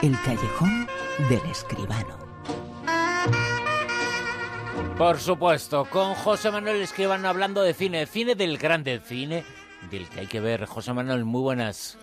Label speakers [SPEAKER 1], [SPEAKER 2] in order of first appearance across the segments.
[SPEAKER 1] El callejón del escribano.
[SPEAKER 2] Por supuesto, con José Manuel Escribano hablando de cine, cine del grande cine, del que hay que ver. José Manuel, muy buenas.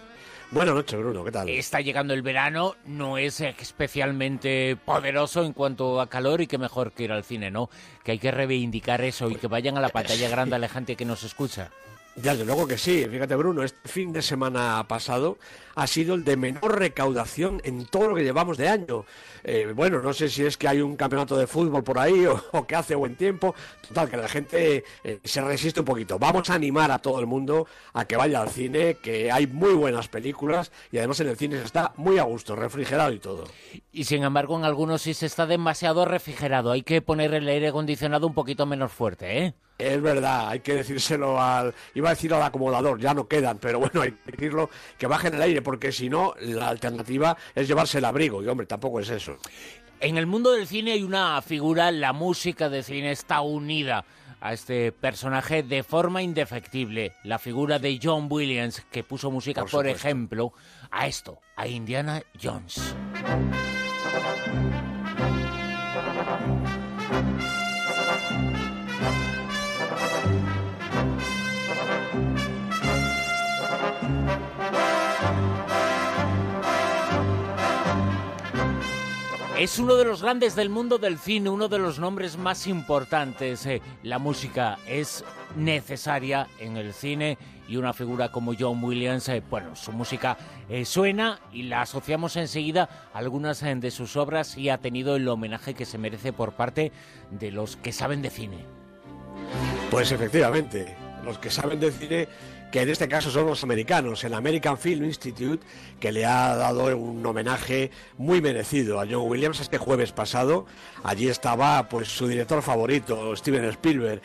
[SPEAKER 3] Buenas noches, Bruno, ¿qué tal?
[SPEAKER 2] Está llegando el verano, no es especialmente poderoso en cuanto a calor y que mejor que ir al cine, ¿no? Que hay que reivindicar eso y que vayan a la pantalla grande a la gente que nos escucha.
[SPEAKER 3] Desde luego que sí, fíjate Bruno, este fin de semana pasado ha sido el de menor recaudación en todo lo que llevamos de año. Eh, bueno, no sé si es que hay un campeonato de fútbol por ahí o, que hace buen tiempo, total, que la gente eh, se resiste un poquito. Vamos a animar a todo el mundo a que vaya al cine, que hay muy buenas películas y además en el cine se está muy a gusto, refrigerado y todo.
[SPEAKER 2] Y sin embargo en algunos sí se está demasiado refrigerado, hay que poner el aire acondicionado un poquito menos fuerte, ¿eh?
[SPEAKER 3] Es verdad, hay que decírselo al. Iba a decir al acomodador, ya no quedan, pero bueno, hay que decirlo que bajen el aire, porque si no, la alternativa es llevarse el abrigo, y hombre, tampoco es eso.
[SPEAKER 2] En el mundo del cine hay una figura, la música de cine está unida a este personaje de forma indefectible. La figura de John Williams, que puso música, por, por ejemplo, a esto, a Indiana Jones. Es uno de los grandes del mundo del cine, uno de los nombres más importantes. Eh, la música es necesaria en el cine y una figura como John Williams, eh, bueno, su música eh, suena y la asociamos enseguida a algunas de sus obras y ha tenido el homenaje que se merece por parte de los que saben de cine.
[SPEAKER 3] Pues efectivamente, los que saben de cine que en este caso son los americanos, el American Film Institute, que le ha dado un homenaje muy merecido a John Williams este jueves pasado. Allí estaba pues su director favorito, Steven Spielberg,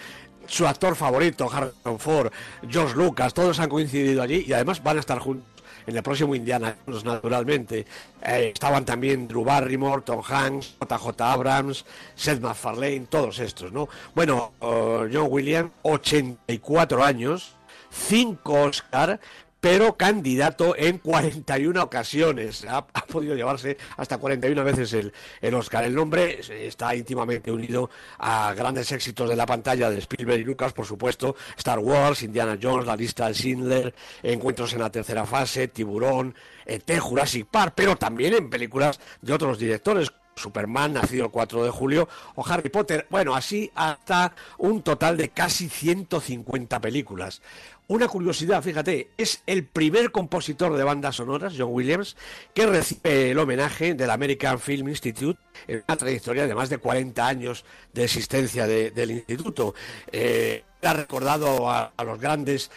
[SPEAKER 3] su actor favorito, Harrison Ford, George Lucas, todos han coincidido allí y además van a estar juntos en el próximo Indiana naturalmente. Eh, estaban también Drew Barrymore, Tom Hanks, JJ Abrams, Seth MacFarlane, todos estos, ¿no? Bueno, uh, John Williams, 84 años, cinco Oscar, pero candidato en 41 ocasiones. Ha, podido llevarse hasta 41 veces el, el, Oscar. El nombre está íntimamente unido a grandes éxitos de la pantalla de Spielberg y Lucas, por supuesto. Star Wars, Indiana Jones, La lista de Schindler, Encuentros en la tercera fase, Tiburón, ET, Jurassic Park, pero también en películas de otros directores Superman, nacido el 4 de julio, o Harry Potter. Bueno, así hasta un total de casi 150 películas. Una curiosidad, fíjate, es el primer compositor de bandas sonoras, John Williams, que recibe el homenaje del American Film Institute en una trayectoria de más de 40 años de existencia del instituto. Eh, ha recordado a, los grandes,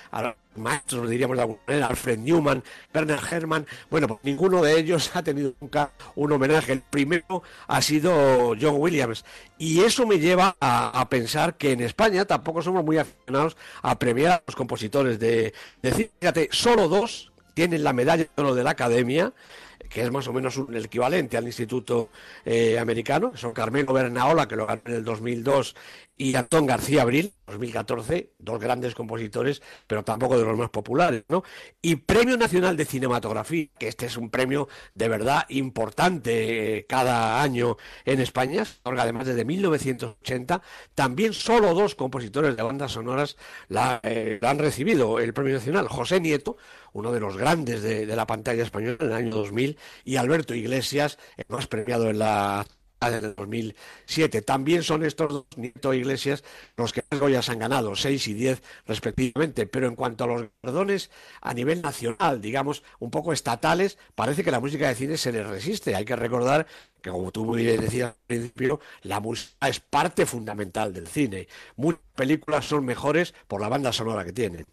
[SPEAKER 3] maestros, diríamos de alguna manera, Alfred Newman, Werner Herrmann. Bueno, pues ninguno de ellos ha tenido nunca un homenaje. El primero ha sido John Williams. Y eso me lleva a, pensar que en España tampoco somos muy aficionados a premiar a los compositores de, de Fíjate, solo dos tienen la medalla de oro de la Academia que es más o menos un, el equivalente al Instituto eh, Americano, son Carmelo Bernaola, que lo ganó en el 2002, y Antón García Abril, 2014, dos grandes compositores, pero tampoco de los más populares, ¿no? Y Premio Nacional de Cinematografía, que este es un premio de verdad importante eh, cada año en España, además desde 1980, también solo dos compositores de bandas sonoras la, eh, han recibido el Premio Nacional, José Nieto, uno de los grandes de, de la pantalla española en el año 2000, y Alberto Iglesias, el más premiado en la del 2007. También son estos dos Nieto Iglesias los que más Goyas han ganado, 6 y 10 respectivamente. Pero en cuanto a los perdones a nivel nacional, digamos, un poco estatales, parece que la música de cine se les resiste. Hay que recordar que, como tú muy bien decías al principio, la música es parte fundamental del cine. Muchas películas son mejores por la banda sonora que tienen.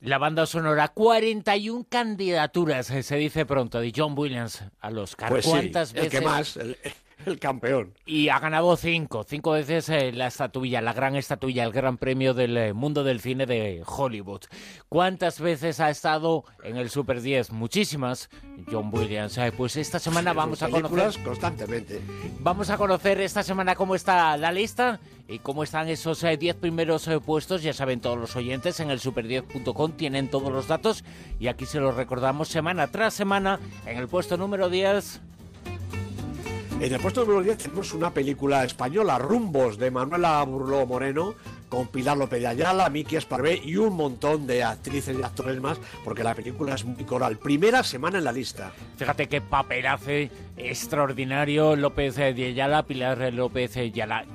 [SPEAKER 2] La banda sonora, 41 candidaturas, se dice pronto, de John Williams a los
[SPEAKER 3] pues ¿Cuántas veces? El que más, el campeón.
[SPEAKER 2] Y ha ganado cinco, cinco veces eh, la estatuilla, la gran estatuilla, el gran premio del eh, mundo del cine de Hollywood. ¿Cuántas veces ha estado en el Super 10? Muchísimas. John Williams. Eh, pues esta semana vamos a conocer...
[SPEAKER 3] constantemente.
[SPEAKER 2] Vamos a conocer esta semana cómo está la lista y cómo están esos 10 primeros puestos. Ya saben todos los oyentes, en el super10.com tienen todos los datos y aquí se los recordamos semana tras semana. En el puesto número 10
[SPEAKER 3] En el puesto número 10 tenemos una película española, Rumbos, de Manuela Burló Moreno, con Pilar López de Ayala, Miki Esparvé y un montón de actrices y actores más, porque la película es muy coral. Primera semana en la lista.
[SPEAKER 2] Fíjate qué papel hace extraordinario López de Ayala, Pilar López de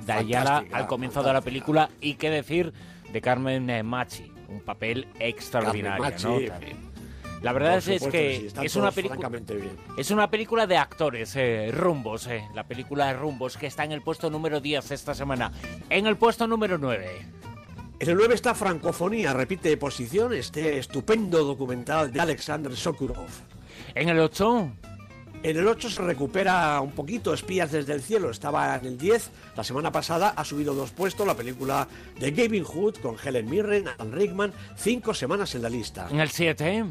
[SPEAKER 2] Ayala, al comienzo de la película, y qué decir de Carmen Machi, un papel extraordinario. ¿no? La verdad es, que, es, una película, es una película de actores, eh, Rumbos, eh, la película de Rumbos, que está en el puesto número 10 esta semana. En el puesto número 9.
[SPEAKER 3] En el 9 está Francofonía, repite posición, este estupendo documental de Alexander Sokurov.
[SPEAKER 2] En el 8.
[SPEAKER 3] En el 8 se recupera un poquito Espías desde el cielo, estaba en el 10, la semana pasada ha subido dos puestos la película de Gavin Hood con Helen Mirren, Alan Rickman, cinco semanas en la lista.
[SPEAKER 2] En el 7.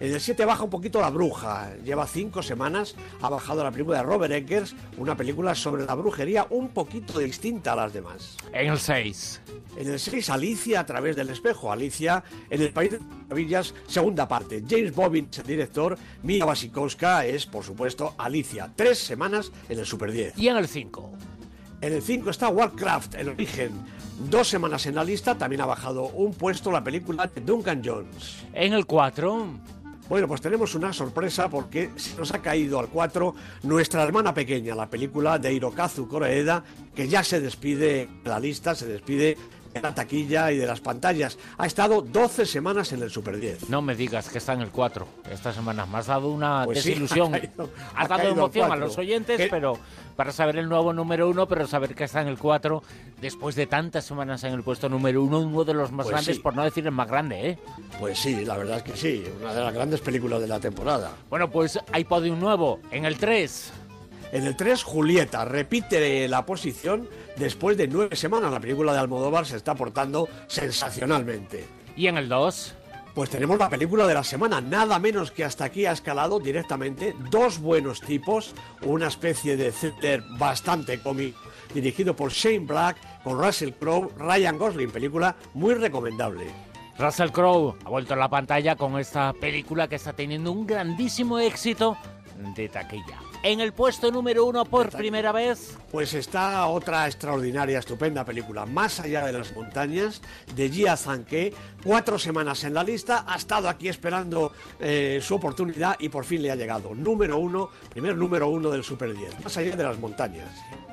[SPEAKER 3] En el 7 baja un poquito La Bruja. Lleva cinco semanas, ha bajado la película de Robert Eggers, una película sobre la brujería un poquito distinta a las demás.
[SPEAKER 2] En el 6.
[SPEAKER 3] En el 6, Alicia a través del espejo. Alicia en el País de Maravillas, segunda parte. James Bobbins, el director. Mia Wasikowska es, por supuesto, Alicia. Tres semanas en el Super 10.
[SPEAKER 2] Y en el 5.
[SPEAKER 3] En el 5 está Warcraft, el origen. Dos semanas en la lista, también ha bajado un puesto la película de Duncan Jones.
[SPEAKER 2] En el 4.
[SPEAKER 3] Bueno, pues tenemos una sorpresa porque se nos ha caído al 4 nuestra hermana pequeña, la película de Hirokazu Koreeda, que ya se despide de la lista, se despide de la taquilla y de las pantallas. Ha estado 12 semanas en el Super 10.
[SPEAKER 2] No me digas que está en el 4 esta semana. Me has dado una pues desilusión. has dado emoción a los oyentes, pero para saber el nuevo número 1, pero saber que está en el 4 después de tantas semanas en el puesto número 1, uno de los más pues grandes, por no decir el más grande, ¿eh?
[SPEAKER 3] Pues sí, la verdad es que sí. Una de las grandes películas de la temporada.
[SPEAKER 2] Bueno, pues hay podium nuevo en el 3.
[SPEAKER 3] En el 3, Julieta repite la posición después de nueve semanas. La película de Almodóvar se está portando sensacionalmente.
[SPEAKER 2] ¿Y en el 2?
[SPEAKER 3] Pues tenemos la película de la semana, nada menos que hasta aquí ha escalado directamente dos buenos tipos, una especie de thriller bastante cómico, dirigido por Shane Black con Russell Crowe, Ryan Gosling, película muy recomendable.
[SPEAKER 2] Russell Crowe ha vuelto a la pantalla con esta película que está teniendo un grandísimo éxito de taquilla en el puesto número uno por primera vez.
[SPEAKER 3] Pues está otra extraordinaria, estupenda película, Más allá de las montañas, de Jia Zanke. Cuatro semanas en la lista, ha estado aquí esperando eh, su oportunidad y por fin le ha llegado. Número uno, primer número uno del Super 10, Más allá de las montañas.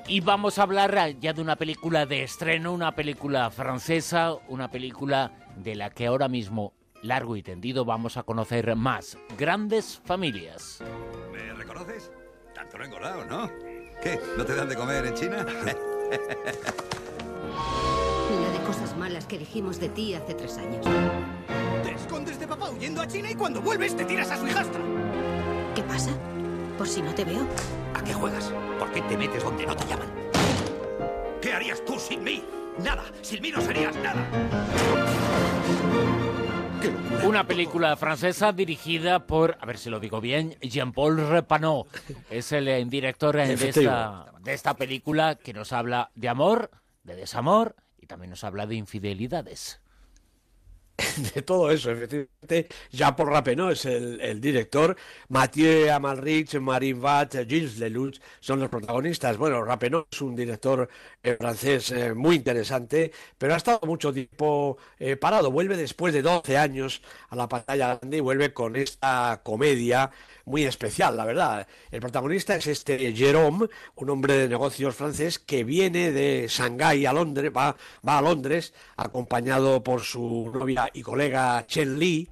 [SPEAKER 2] Y vamos a hablar ya de una película de estreno, una película francesa, una película de la que ahora mismo largo y tendido vamos a conocer más. Grandes familias.
[SPEAKER 4] ¿Me reconoces? Tanto no engordado, ¿no? ¿Qué? ¿No te dan de comer en China?
[SPEAKER 5] La de cosas malas que dijimos de ti hace tres años.
[SPEAKER 6] Te escondes de papá huyendo a China y cuando vuelves te tiras a su hijastra.
[SPEAKER 5] ¿Qué pasa? Por si no te veo.
[SPEAKER 6] ¿A qué juegas? ¿Por qué te metes donde no te llaman? ¿Qué harías tú sin mí? Nada. Sin mí no serías nada.
[SPEAKER 2] Una película francesa dirigida por, a ver si lo digo bien, Jean-Paul Repanot. Es el eh, director eh, de esta, de esta película que nos habla de amor, de desamor y también nos habla de infidelidades.
[SPEAKER 3] de todo eso, efectivamente. Jean Paul Rappeneau es el, director, Mathieu Amalric, Marine Vatt, Gilles Lelouch son los protagonistas. Bueno, Rappeneau es un director eh, francés eh, muy interesante, pero ha estado mucho tiempo eh, parado. Vuelve después de 12 años a la pantalla grande y vuelve con esta comedia muy especial, la verdad. El protagonista es este Jérôme, un hombre de negocios francés que viene de Shanghái a Londres, va, va a Londres acompañado por su novia y colega Chen Li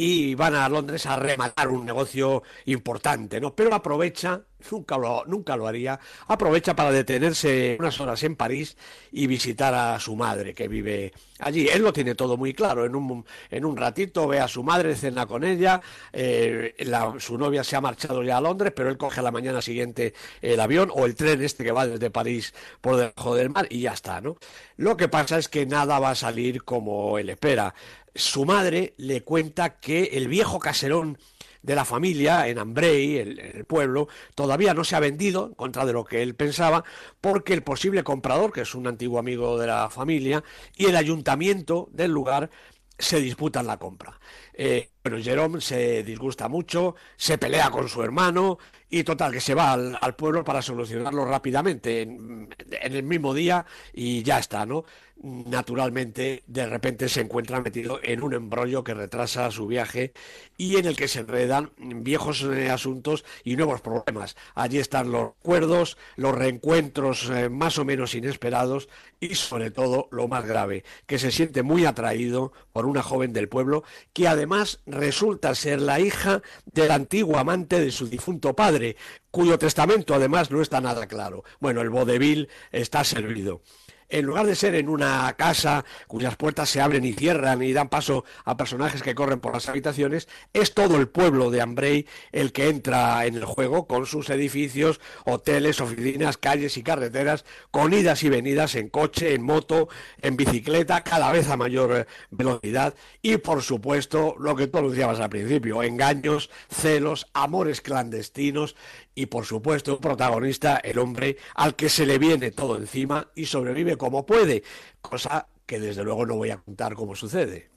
[SPEAKER 3] y van a Londres a rematar un negocio importante, ¿no? Pero aprovecha, nunca lo, nunca lo haría, aprovecha para detenerse unas horas en París y visitar a su madre que vive allí. Él lo tiene todo muy claro, en un, en un ratito ve a su madre, cena con ella, eh, su novia se ha marchado ya a Londres, pero él coge a la mañana siguiente el avión o el tren este que va desde París por debajo del mar y ya está, ¿no? Lo que pasa es que nada va a salir como él espera su madre le cuenta que el viejo caserón de la familia en Ambrey, el, el, pueblo, todavía no se ha vendido, en contra de lo que él pensaba, porque el posible comprador, que es un antiguo amigo de la familia, y el ayuntamiento del lugar se disputan la compra. Eh, bueno, Jerome se disgusta mucho, se pelea con su hermano y total, que se va al, pueblo para solucionarlo rápidamente, en, el mismo día y ya está, ¿no? Naturalmente, de repente se encuentra metido en un embrollo que retrasa su viaje y en el que se enredan viejos eh, asuntos y nuevos problemas. Allí están los recuerdos, los reencuentros eh, más o menos inesperados y sobre todo lo más grave, que se siente muy atraído por una joven del pueblo que además resulta ser la hija del antiguo amante de su difunto padre, cuyo testamento además no está nada claro. Bueno, el vodevil está servido en lugar de ser en una casa cuyas puertas se abren y cierran y dan paso a personajes que corren por las habitaciones, es todo el pueblo de Ambray el que entra en el juego con sus edificios, hoteles, oficinas, calles y carreteras, con idas y venidas en coche, en moto, en bicicleta, cada vez a mayor eh, velocidad y por supuesto lo que tú anunciabas al principio, engaños, celos, amores clandestinos y por supuesto un protagonista, el hombre al que se le viene todo encima y sobrevive como puede, cosa que desde luego no voy a contar cómo sucede.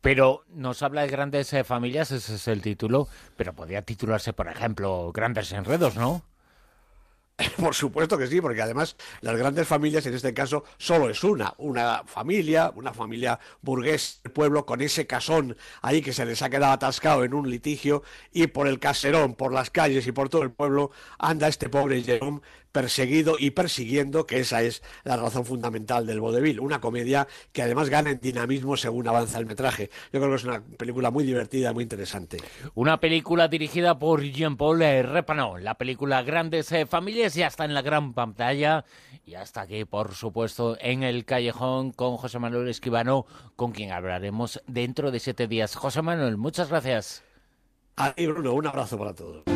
[SPEAKER 2] Pero nos habla de grandes eh, familias, ese es el título, pero podría titularse, por ejemplo, Grandes Enredos, ¿no?
[SPEAKER 3] Por supuesto que sí, porque además las grandes familias en este caso solo es una, una familia, una familia burgués del pueblo con ese casón ahí que se les ha quedado atascado en un litigio y por el caserón, por las calles y por todo el pueblo anda este pobre Jerome perseguido y persiguiendo, que esa es la razón fundamental del vodevil, una comedia que además gana en dinamismo según avanza el metraje. Yo creo que es una película muy divertida, muy interesante.
[SPEAKER 2] Una película dirigida por Jean-Paul Repano, la película Grandes eh, Familias ya está en la gran pantalla y hasta aquí, por supuesto, en el callejón con José Manuel Esquivano, con quien hablaremos dentro de siete días. José Manuel, muchas gracias.
[SPEAKER 3] A Bruno, un abrazo para todos.